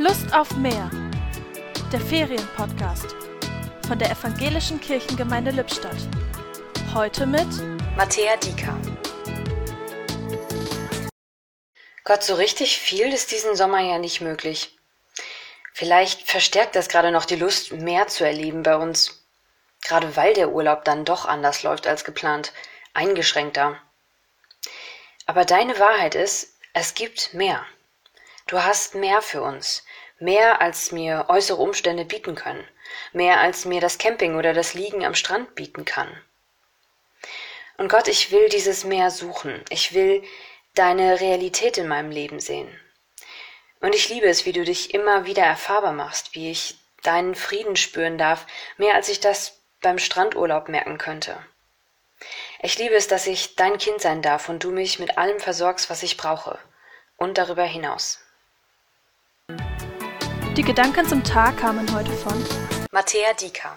Lust auf mehr. Der Ferienpodcast von der Evangelischen Kirchengemeinde Lippstadt. Heute mit Matthäa Dieker. Gott, so richtig viel ist diesen Sommer ja nicht möglich. Vielleicht verstärkt das gerade noch die Lust, mehr zu erleben bei uns. Gerade weil der Urlaub dann doch anders läuft als geplant, eingeschränkter. Aber deine Wahrheit ist, es gibt mehr. Du hast mehr für uns, mehr als mir äußere Umstände bieten können, mehr als mir das Camping oder das Liegen am Strand bieten kann. Und Gott, ich will dieses Meer suchen, ich will deine Realität in meinem Leben sehen. Und ich liebe es, wie du dich immer wieder erfahrbar machst, wie ich deinen Frieden spüren darf, mehr als ich das beim Strandurlaub merken könnte. Ich liebe es, dass ich dein Kind sein darf und du mich mit allem versorgst, was ich brauche und darüber hinaus. Die Gedanken zum Tag kamen heute von Matthäa Dieker.